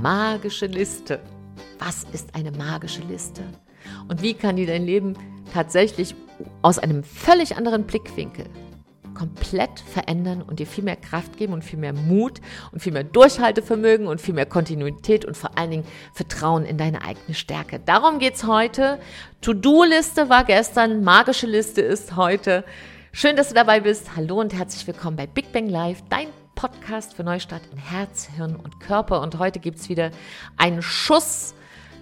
magische Liste. Was ist eine magische Liste? Und wie kann die dein Leben tatsächlich aus einem völlig anderen Blickwinkel komplett verändern und dir viel mehr Kraft geben und viel mehr Mut und viel mehr Durchhaltevermögen und viel mehr Kontinuität und vor allen Dingen Vertrauen in deine eigene Stärke. Darum geht es heute. To-Do-Liste war gestern, magische Liste ist heute. Schön, dass du dabei bist. Hallo und herzlich willkommen bei Big Bang Live, dein Podcast für Neustart in Herz, Hirn und Körper. Und heute gibt es wieder einen Schuss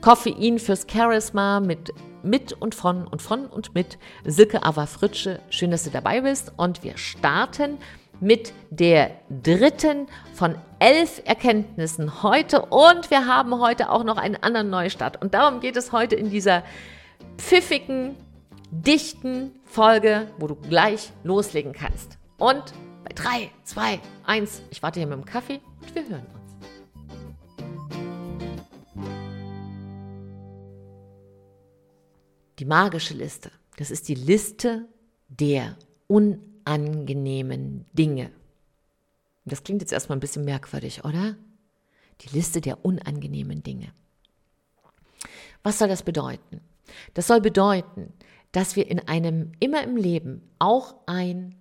Koffein fürs Charisma mit mit und von und von und mit Silke Ava Fritsche. Schön, dass du dabei bist. Und wir starten mit der dritten von elf Erkenntnissen heute. Und wir haben heute auch noch einen anderen Neustart. Und darum geht es heute in dieser pfiffigen, dichten Folge, wo du gleich loslegen kannst. Und 3, 2, 1, ich warte hier mit dem Kaffee und wir hören uns. Die magische Liste, das ist die Liste der unangenehmen Dinge. Das klingt jetzt erstmal ein bisschen merkwürdig, oder? Die Liste der unangenehmen Dinge. Was soll das bedeuten? Das soll bedeuten, dass wir in einem, immer im Leben, auch ein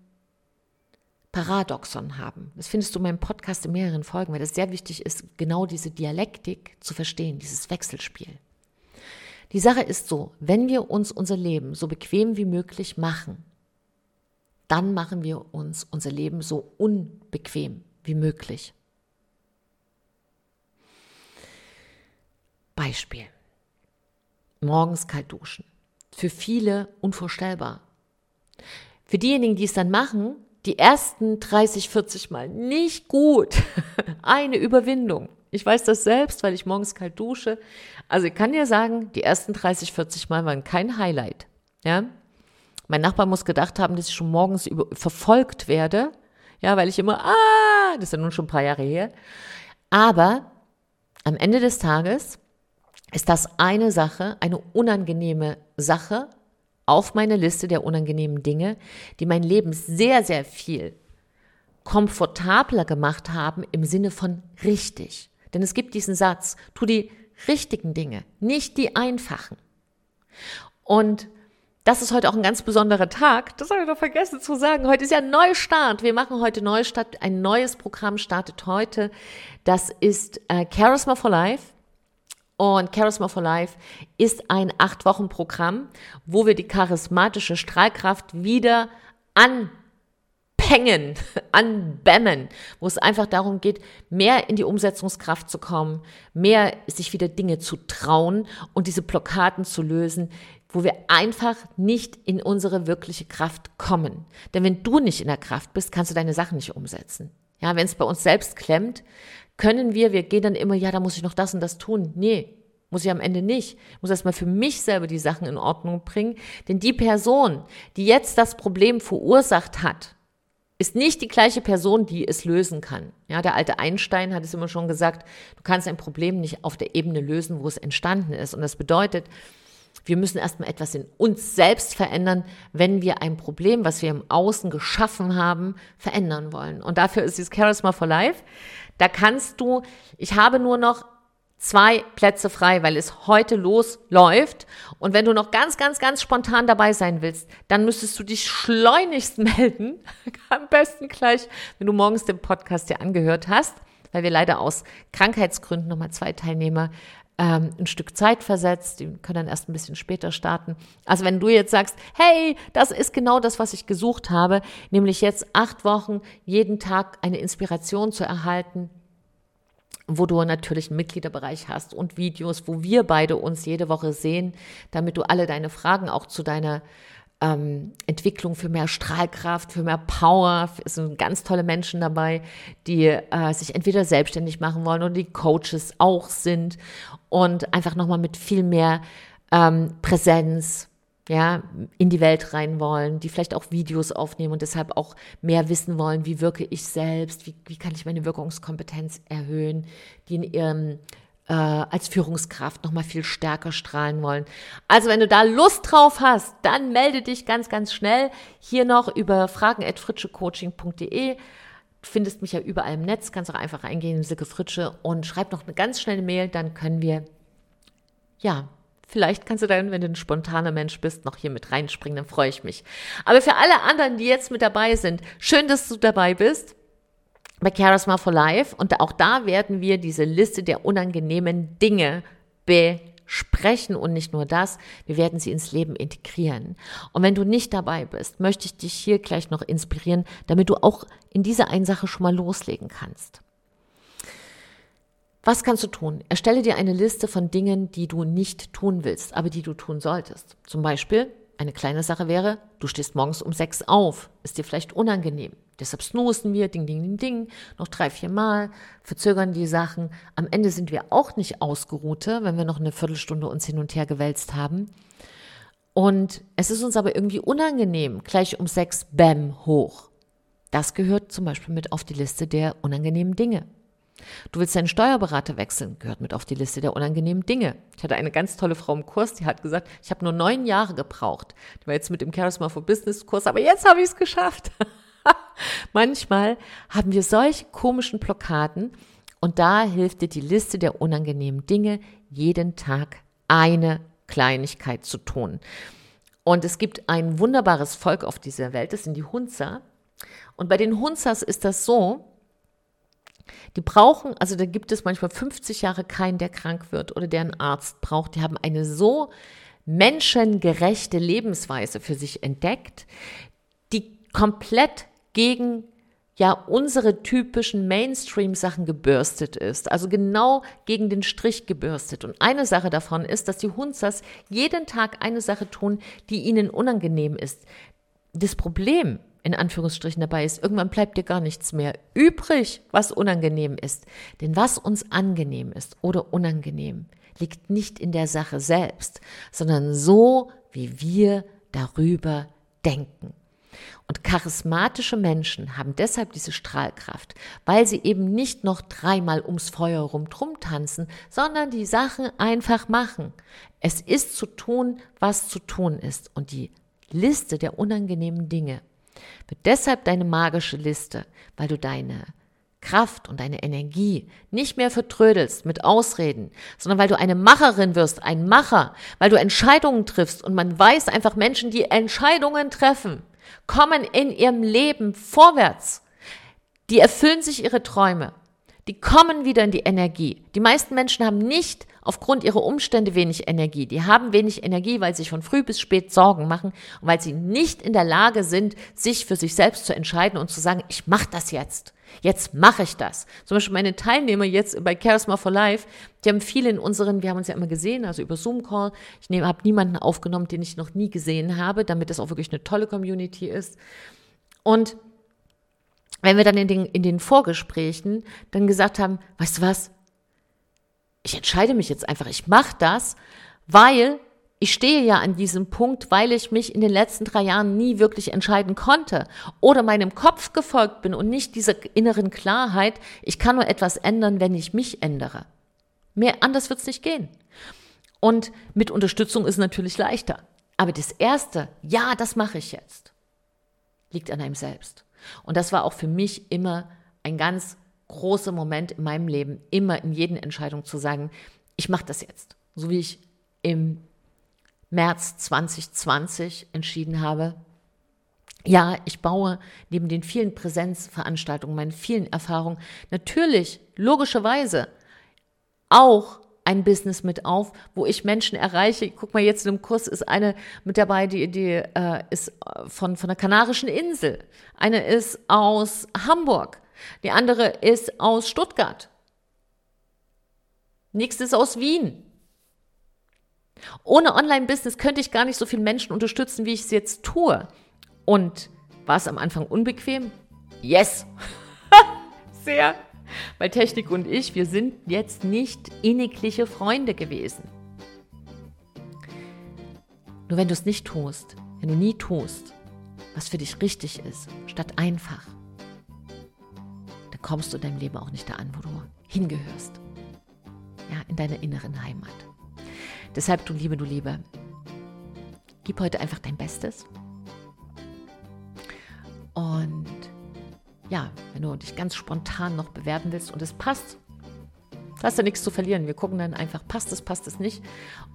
Paradoxon haben. Das findest du in meinem Podcast in mehreren Folgen, weil das sehr wichtig ist, genau diese Dialektik zu verstehen, dieses Wechselspiel. Die Sache ist so, wenn wir uns unser Leben so bequem wie möglich machen, dann machen wir uns unser Leben so unbequem wie möglich. Beispiel. Morgens kalt duschen. Für viele unvorstellbar. Für diejenigen, die es dann machen, die ersten 30, 40 Mal nicht gut. Eine Überwindung. Ich weiß das selbst, weil ich morgens kalt dusche. Also ich kann dir sagen, die ersten 30, 40 Mal waren kein Highlight. Ja? Mein Nachbar muss gedacht haben, dass ich schon morgens über, verfolgt werde. Ja, weil ich immer, ah, das ist ja nun schon ein paar Jahre her. Aber am Ende des Tages ist das eine Sache, eine unangenehme Sache auf meiner Liste der unangenehmen Dinge, die mein Leben sehr, sehr viel komfortabler gemacht haben im Sinne von richtig. Denn es gibt diesen Satz, tu die richtigen Dinge, nicht die einfachen. Und das ist heute auch ein ganz besonderer Tag. Das habe ich doch vergessen zu sagen. Heute ist ja Neustart. Wir machen heute Neustart. Ein neues Programm startet heute. Das ist äh, Charisma for Life. Und Charisma for Life ist ein acht Wochen Programm, wo wir die charismatische Strahlkraft wieder an anhängen, anbämmen, wo es einfach darum geht, mehr in die Umsetzungskraft zu kommen, mehr sich wieder Dinge zu trauen und diese Blockaden zu lösen, wo wir einfach nicht in unsere wirkliche Kraft kommen. Denn wenn du nicht in der Kraft bist, kannst du deine Sachen nicht umsetzen. Ja, wenn es bei uns selbst klemmt, können wir, wir gehen dann immer, ja, da muss ich noch das und das tun. Nee, muss ich am Ende nicht. Ich muss erstmal für mich selber die Sachen in Ordnung bringen. Denn die Person, die jetzt das Problem verursacht hat, ist nicht die gleiche Person, die es lösen kann. Ja, der alte Einstein hat es immer schon gesagt, du kannst ein Problem nicht auf der Ebene lösen, wo es entstanden ist. Und das bedeutet, wir müssen erstmal etwas in uns selbst verändern, wenn wir ein Problem, was wir im Außen geschaffen haben, verändern wollen. Und dafür ist dieses Charisma for Life. Da kannst du, ich habe nur noch zwei Plätze frei, weil es heute losläuft. Und wenn du noch ganz, ganz, ganz spontan dabei sein willst, dann müsstest du dich schleunigst melden. Am besten gleich, wenn du morgens den Podcast dir angehört hast, weil wir leider aus Krankheitsgründen nochmal zwei Teilnehmer ähm, ein Stück Zeit versetzt. Die können dann erst ein bisschen später starten. Also wenn du jetzt sagst, hey, das ist genau das, was ich gesucht habe, nämlich jetzt acht Wochen jeden Tag eine Inspiration zu erhalten, wo du natürlich einen Mitgliederbereich hast und Videos, wo wir beide uns jede Woche sehen, damit du alle deine Fragen auch zu deiner ähm, Entwicklung für mehr Strahlkraft, für mehr Power. Es sind ganz tolle Menschen dabei, die äh, sich entweder selbstständig machen wollen oder die Coaches auch sind und einfach nochmal mit viel mehr ähm, Präsenz, ja, in die Welt rein wollen, die vielleicht auch Videos aufnehmen und deshalb auch mehr wissen wollen, wie wirke ich selbst, wie, wie kann ich meine Wirkungskompetenz erhöhen, die in ihrem äh, als Führungskraft nochmal viel stärker strahlen wollen. Also wenn du da Lust drauf hast, dann melde dich ganz, ganz schnell hier noch über fragen.fritschecoaching.de findest mich ja überall im Netz, kannst auch einfach eingehen in Silke Fritsche und schreib noch eine ganz schnelle Mail, dann können wir, ja, vielleicht kannst du dann, wenn du ein spontaner Mensch bist, noch hier mit reinspringen, dann freue ich mich. Aber für alle anderen, die jetzt mit dabei sind, schön, dass du dabei bist bei Charisma for Life und auch da werden wir diese Liste der unangenehmen Dinge besprechen sprechen und nicht nur das, wir werden sie ins Leben integrieren. Und wenn du nicht dabei bist, möchte ich dich hier gleich noch inspirieren, damit du auch in dieser einen Sache schon mal loslegen kannst. Was kannst du tun? Erstelle dir eine Liste von Dingen, die du nicht tun willst, aber die du tun solltest. Zum Beispiel, eine kleine Sache wäre, du stehst morgens um sechs auf, ist dir vielleicht unangenehm. Deshalb snoosen wir, ding, ding, ding, ding, noch drei, vier Mal, verzögern die Sachen. Am Ende sind wir auch nicht ausgeruhte, wenn wir noch eine Viertelstunde uns hin und her gewälzt haben. Und es ist uns aber irgendwie unangenehm, gleich um sechs, bam, hoch. Das gehört zum Beispiel mit auf die Liste der unangenehmen Dinge. Du willst deinen Steuerberater wechseln, gehört mit auf die Liste der unangenehmen Dinge. Ich hatte eine ganz tolle Frau im Kurs, die hat gesagt, ich habe nur neun Jahre gebraucht. Die war jetzt mit dem Charisma for Business Kurs, aber jetzt habe ich es geschafft. Manchmal haben wir solche komischen Blockaden und da hilft dir die Liste der unangenehmen Dinge, jeden Tag eine Kleinigkeit zu tun. Und es gibt ein wunderbares Volk auf dieser Welt, das sind die Hunzer. Und bei den Hunzers ist das so, die brauchen, also da gibt es manchmal 50 Jahre keinen, der krank wird oder der einen Arzt braucht. Die haben eine so menschengerechte Lebensweise für sich entdeckt, die komplett gegen ja unsere typischen Mainstream-Sachen gebürstet ist, also genau gegen den Strich gebürstet. Und eine Sache davon ist, dass die Hunzers jeden Tag eine Sache tun, die ihnen unangenehm ist. Das Problem in Anführungsstrichen dabei ist, irgendwann bleibt dir gar nichts mehr übrig, was unangenehm ist. Denn was uns angenehm ist oder unangenehm, liegt nicht in der Sache selbst, sondern so, wie wir darüber denken. Und charismatische Menschen haben deshalb diese Strahlkraft, weil sie eben nicht noch dreimal ums Feuer rumdrum tanzen, sondern die Sachen einfach machen. Es ist zu tun, was zu tun ist. Und die Liste der unangenehmen Dinge wird deshalb deine magische Liste, weil du deine Kraft und deine Energie nicht mehr vertrödelst mit Ausreden, sondern weil du eine Macherin wirst, ein Macher, weil du Entscheidungen triffst und man weiß einfach Menschen, die Entscheidungen treffen, kommen in ihrem Leben vorwärts. Die erfüllen sich ihre Träume. Die kommen wieder in die Energie. Die meisten Menschen haben nicht aufgrund ihrer Umstände wenig Energie. Die haben wenig Energie, weil sie sich von früh bis spät Sorgen machen und weil sie nicht in der Lage sind, sich für sich selbst zu entscheiden und zu sagen, ich mache das jetzt. Jetzt mache ich das. Zum Beispiel meine Teilnehmer jetzt bei Charisma for Life, die haben viele in unseren, wir haben uns ja immer gesehen, also über Zoom-Call. Ich habe niemanden aufgenommen, den ich noch nie gesehen habe, damit es auch wirklich eine tolle Community ist. Und wenn wir dann in den, in den Vorgesprächen dann gesagt haben, weißt du was, ich entscheide mich jetzt einfach, ich mache das, weil ich stehe ja an diesem Punkt, weil ich mich in den letzten drei Jahren nie wirklich entscheiden konnte oder meinem Kopf gefolgt bin und nicht dieser inneren Klarheit, ich kann nur etwas ändern, wenn ich mich ändere. Mehr anders wird es nicht gehen. Und mit Unterstützung ist natürlich leichter. Aber das Erste, ja, das mache ich jetzt, liegt an einem selbst. Und das war auch für mich immer ein ganz großer Moment in meinem Leben, immer in jeden Entscheidung zu sagen, ich mache das jetzt. So wie ich im März 2020 entschieden habe, ja, ich baue neben den vielen Präsenzveranstaltungen, meinen vielen Erfahrungen natürlich, logischerweise, auch ein Business mit auf, wo ich Menschen erreiche. Guck mal, jetzt in dem Kurs ist eine mit dabei, die, die äh, ist von, von der Kanarischen Insel. Eine ist aus Hamburg. Die andere ist aus Stuttgart. Nächstes aus Wien. Ohne Online-Business könnte ich gar nicht so viele Menschen unterstützen, wie ich es jetzt tue. Und war es am Anfang unbequem? Yes! Sehr. Weil Technik und ich, wir sind jetzt nicht innigliche Freunde gewesen. Nur wenn du es nicht tust, wenn du nie tust, was für dich richtig ist, statt einfach, kommst du in deinem Leben auch nicht da an, wo du hingehörst. Ja, in deiner inneren Heimat. Deshalb, du Liebe, du Liebe, gib heute einfach dein Bestes und ja, wenn du dich ganz spontan noch bewerben willst und es passt, hast du nichts zu verlieren. Wir gucken dann einfach, passt es, passt es nicht.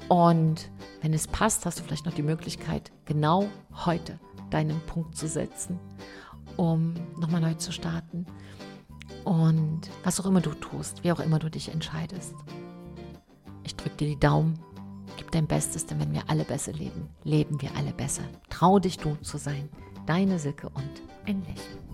Und wenn es passt, hast du vielleicht noch die Möglichkeit, genau heute deinen Punkt zu setzen, um nochmal neu zu starten. Und was auch immer du tust, wie auch immer du dich entscheidest. Ich drücke dir die Daumen, gib dein Bestes, denn wenn wir alle besser leben, leben wir alle besser. Trau dich, du zu sein. Deine Silke und ein Lächeln.